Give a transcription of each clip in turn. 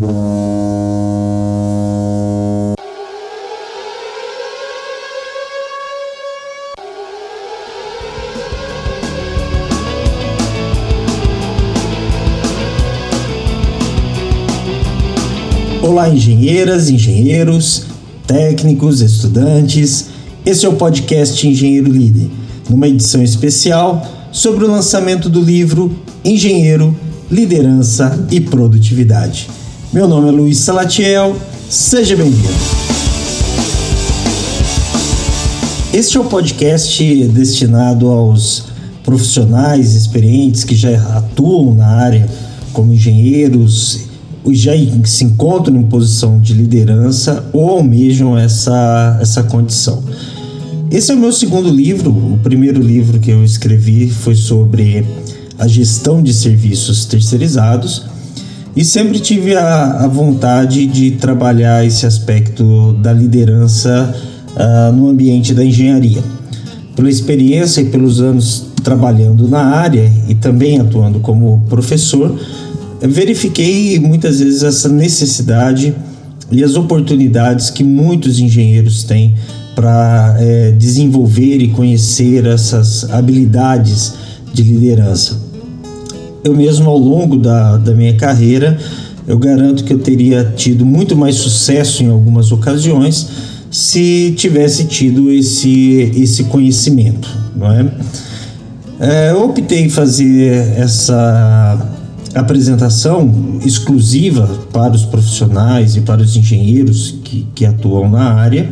Olá, engenheiras, engenheiros, técnicos, estudantes. Esse é o podcast Engenheiro Líder, numa edição especial sobre o lançamento do livro Engenheiro, Liderança e Produtividade. Meu nome é Luiz Salatiel, seja bem-vindo. Este é o podcast destinado aos profissionais experientes que já atuam na área como engenheiros já se encontram em posição de liderança ou almejam essa, essa condição. Esse é o meu segundo livro. O primeiro livro que eu escrevi foi sobre a gestão de serviços terceirizados e sempre tive a, a vontade de trabalhar esse aspecto da liderança uh, no ambiente da engenharia. Pela experiência e pelos anos trabalhando na área e também atuando como professor, verifiquei muitas vezes essa necessidade e as oportunidades que muitos engenheiros têm para é, desenvolver e conhecer essas habilidades de liderança. Eu mesmo, ao longo da, da minha carreira, eu garanto que eu teria tido muito mais sucesso em algumas ocasiões se tivesse tido esse, esse conhecimento, não é? é eu optei fazer essa apresentação exclusiva para os profissionais e para os engenheiros que, que atuam na área,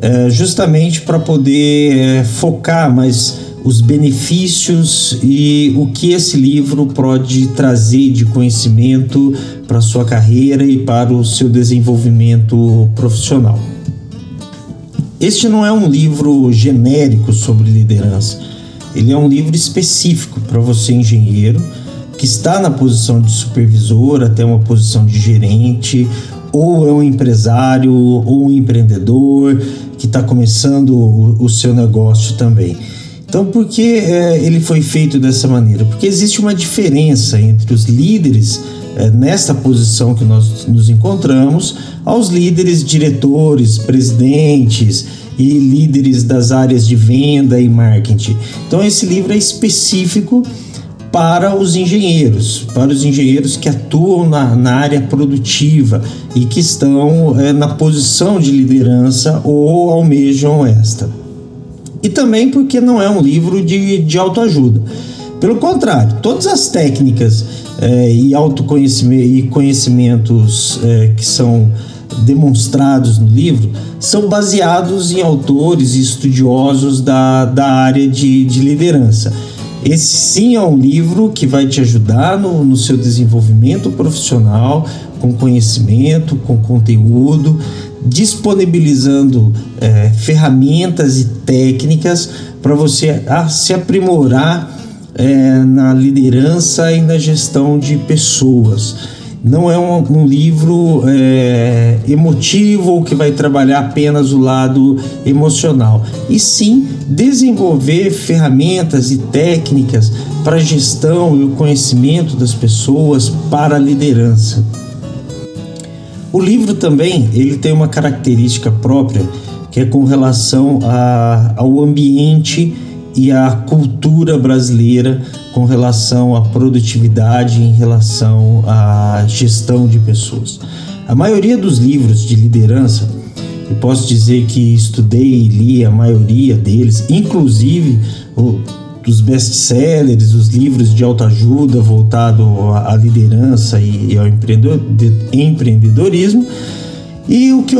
é, justamente para poder é, focar mais os benefícios e o que esse livro pode trazer de conhecimento para sua carreira e para o seu desenvolvimento profissional. Este não é um livro genérico sobre liderança, ele é um livro específico para você, engenheiro que está na posição de supervisor até uma posição de gerente, ou é um empresário ou um empreendedor que está começando o, seu negócio também. Então, por que é, ele foi feito dessa maneira? Porque existe uma diferença entre os líderes é, nesta posição que nós nos encontramos, aos líderes, diretores, presidentes e líderes das áreas de venda e marketing. Então, esse livro é específico para os engenheiros, para os engenheiros que atuam na, na área produtiva e que estão é, na posição de liderança ou almejam esta. E também porque não é um livro de, de autoajuda. Pelo contrário, todas as técnicas é, e autoconhecimento e conhecimentos é, que são demonstrados no livro são baseados em autores e estudiosos da, da área de, de liderança. Esse sim é um livro que vai te ajudar no, no seu desenvolvimento profissional, com conhecimento, com conteúdo, disponibilizando é, ferramentas e técnicas para você se aprimorar é, na liderança e na gestão de pessoas não é um, um livro é, emotivo que vai trabalhar apenas o lado emocional, e sim desenvolver ferramentas e técnicas para a gestão e o conhecimento das pessoas para a liderança. O livro também ele tem uma característica própria que é com relação a, ao ambiente e a cultura brasileira com relação à produtividade, em relação à gestão de pessoas. A maioria dos livros de liderança, eu posso dizer que estudei e li a maioria deles, inclusive o, dos best-sellers, os livros de autoajuda voltado à liderança e ao empreendedorismo. E o que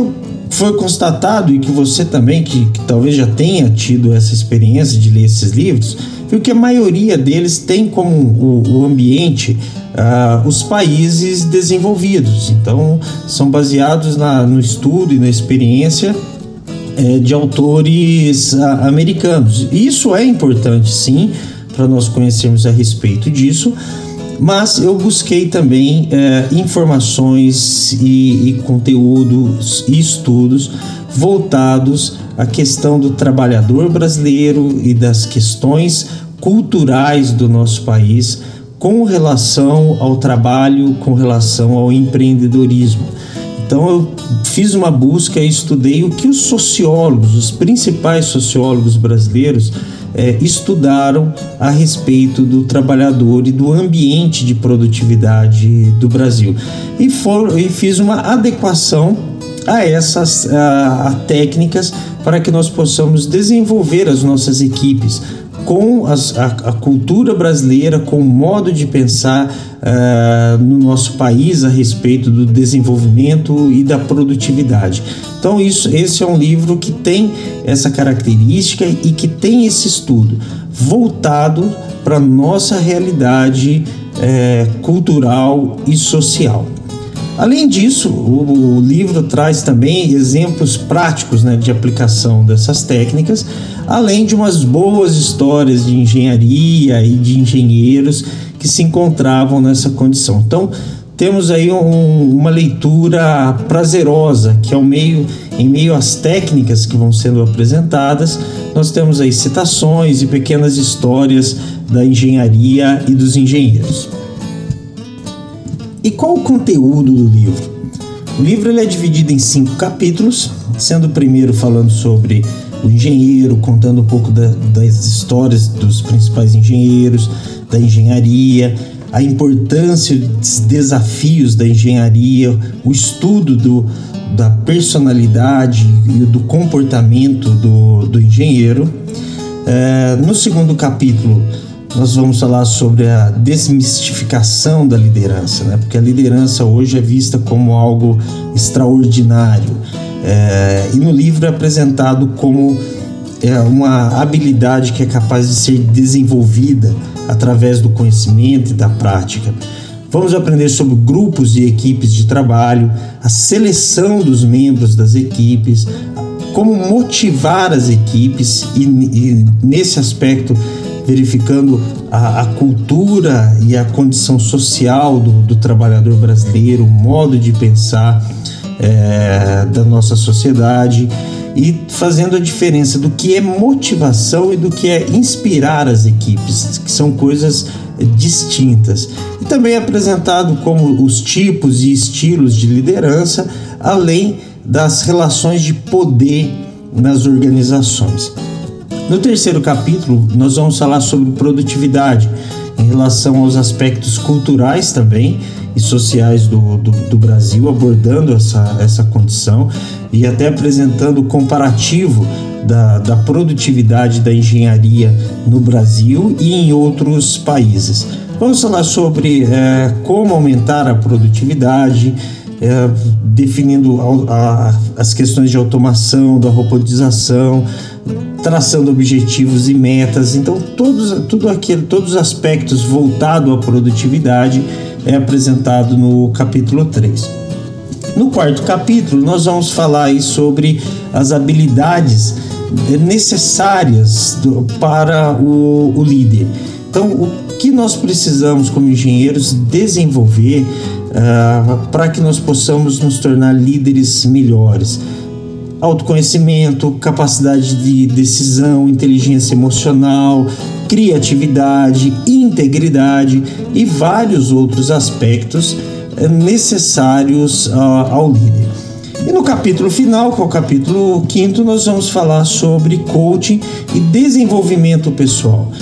foi constatado e que você também, que, que, talvez já tenha tido essa experiência de ler esses livros, viu que a maioria deles tem como o, o ambiente uh, os países desenvolvidos. Então, são baseados na, no estudo e na experiência é, de autores uh, americanos. Isso é importante, sim, para nós conhecermos a respeito disso mas eu busquei também é, informações e, e conteúdos e estudos voltados à questão do trabalhador brasileiro e das questões culturais do nosso país com relação ao trabalho, com relação ao empreendedorismo. Então eu fiz uma busca e estudei o que os sociólogos, os principais sociólogos brasileiros, é, estudaram a respeito do trabalhador e do ambiente de produtividade do Brasil. E, for, e fiz uma adequação a essas a, a técnicas para que nós possamos desenvolver as nossas equipes, com as, a, a, cultura brasileira, com o modo de pensar uh, no nosso país a respeito do desenvolvimento e da produtividade. Então, isso, esse é um livro que tem essa característica e que tem esse estudo voltado para a nossa realidade uh, cultural e social. Além disso, o, o, livro traz também exemplos práticos né, de aplicação dessas técnicas, além de umas boas histórias de engenharia e de engenheiros que se encontravam nessa condição. Então, temos aí um, uma leitura prazerosa, que é o meio, em meio às técnicas que vão sendo apresentadas, nós temos aí citações e pequenas histórias da engenharia e dos engenheiros. E qual o conteúdo do livro? O livro ele é dividido em cinco capítulos, sendo o primeiro falando sobre o engenheiro, contando um pouco da, das histórias dos principais engenheiros, da engenharia, a importância dos desafios da engenharia, o estudo do, da personalidade e do comportamento do, do engenheiro. É, no segundo capítulo, nós vamos falar sobre a desmistificação da liderança, né? porque a liderança hoje é vista como algo extraordinário. É, e no livro é apresentado como é, uma habilidade que é capaz de ser desenvolvida através do conhecimento e da prática. Vamos aprender sobre grupos e equipes de trabalho, a seleção dos membros das equipes, como motivar as equipes e, e nesse aspecto verificando a, a, cultura e a condição social do, do trabalhador brasileiro, o modo de pensar é, da nossa sociedade e fazendo a diferença do que é motivação e do que é inspirar as equipes, que são coisas distintas. E também é apresentado como os tipos e estilos de liderança, além das relações de poder nas organizações. No terceiro capítulo, nós vamos falar sobre produtividade em relação aos aspectos culturais também e sociais do, do, do, Brasil, abordando essa, essa condição e até apresentando o comparativo da, da produtividade da engenharia no Brasil e em outros países. Vamos falar sobre é, como aumentar a produtividade, é, definindo a, a, as questões de automação, da robotização, traçando objetivos e metas. Então, todos, tudo aquilo, todos os aspectos voltados à produtividade é apresentado no capítulo 3. No quarto capítulo, nós vamos falar sobre as habilidades necessárias do, para o, o líder. Então, o que nós precisamos como engenheiros desenvolver uh, para que nós possamos nos tornar líderes melhores? Autoconhecimento, capacidade de decisão, inteligência emocional, criatividade, integridade e vários outros aspectos eh, necessários uh, ao líder. E no capítulo final, que é o capítulo quinto, nós vamos falar sobre coaching e desenvolvimento pessoal.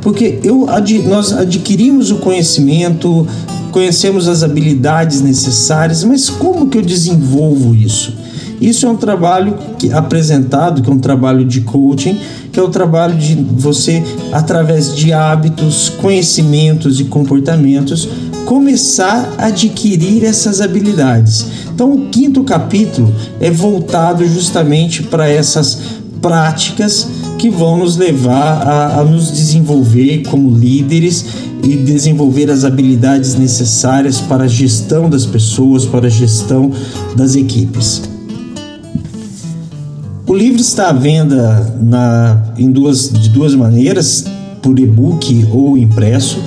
Porque eu, nós adquirimos o conhecimento, conhecemos as habilidades necessárias, mas como que eu desenvolvo isso? Isso é um trabalho que, apresentado, que é um trabalho de coaching, que é o trabalho de você, através de hábitos, conhecimentos e comportamentos, começar a adquirir essas habilidades. Então, o quinto capítulo é voltado justamente para essas práticas que vão nos levar a, a, nos desenvolver como líderes e desenvolver as habilidades necessárias para a gestão das pessoas, para a gestão das equipes. O livro está à venda na, em duas, de duas maneiras, por e-book ou impresso.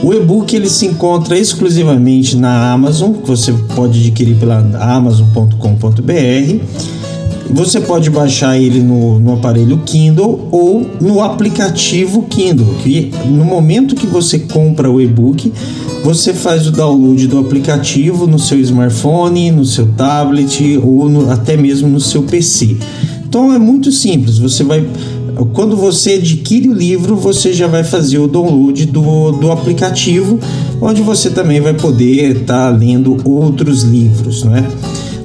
O e-book ele se encontra exclusivamente na Amazon, que você pode adquirir pela amazon.com.br. Você pode baixar ele no, no aparelho Kindle ou no aplicativo Kindle, que no momento que você compra o e-book, você faz o download do aplicativo no seu smartphone, no seu tablet ou no, até mesmo no seu PC. Então é muito simples, você vai quando você adquire o livro, você já vai fazer o download do, do aplicativo, onde você também vai poder estar tá lendo outros livros, não é?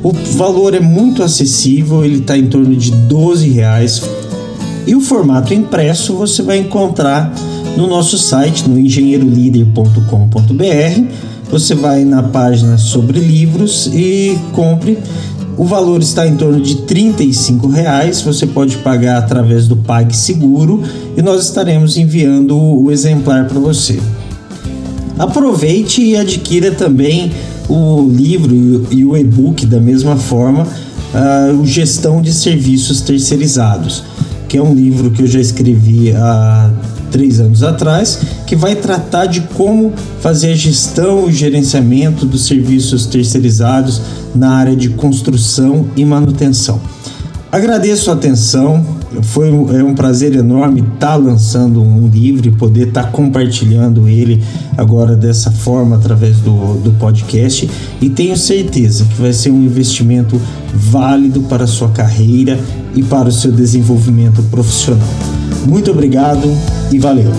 O valor é muito acessível, ele está em torno de 12 reais. E o formato impresso você vai encontrar no nosso site, no engenheirolider.com.br. Você vai na página sobre livros e compre. O valor está em torno de R$ reais. Você pode pagar através do PagSeguro e nós estaremos enviando o exemplar para você. Aproveite e adquira também o livro e o e-book da mesma forma, uh, o Gestão de Serviços Terceirizados, que é um livro que eu já escrevi há três anos atrás, que vai tratar de como fazer a gestão e gerenciamento dos serviços terceirizados na área de construção e manutenção. Agradeço a atenção, foi é um prazer enorme estar tá lançando um livro e poder estar tá compartilhando ele agora dessa forma através do, do podcast e tenho certeza que vai ser um investimento válido para a sua carreira e para o seu desenvolvimento profissional. Muito obrigado e valeu!